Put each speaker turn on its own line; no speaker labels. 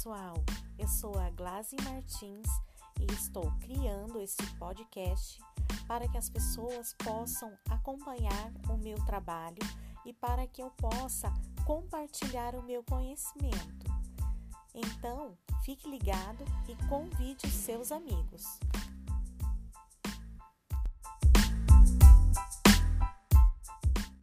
pessoal, eu sou a Glaze Martins e estou criando este podcast para que as pessoas possam acompanhar o meu trabalho e para que eu possa compartilhar o meu conhecimento. Então, fique ligado e convide os seus amigos.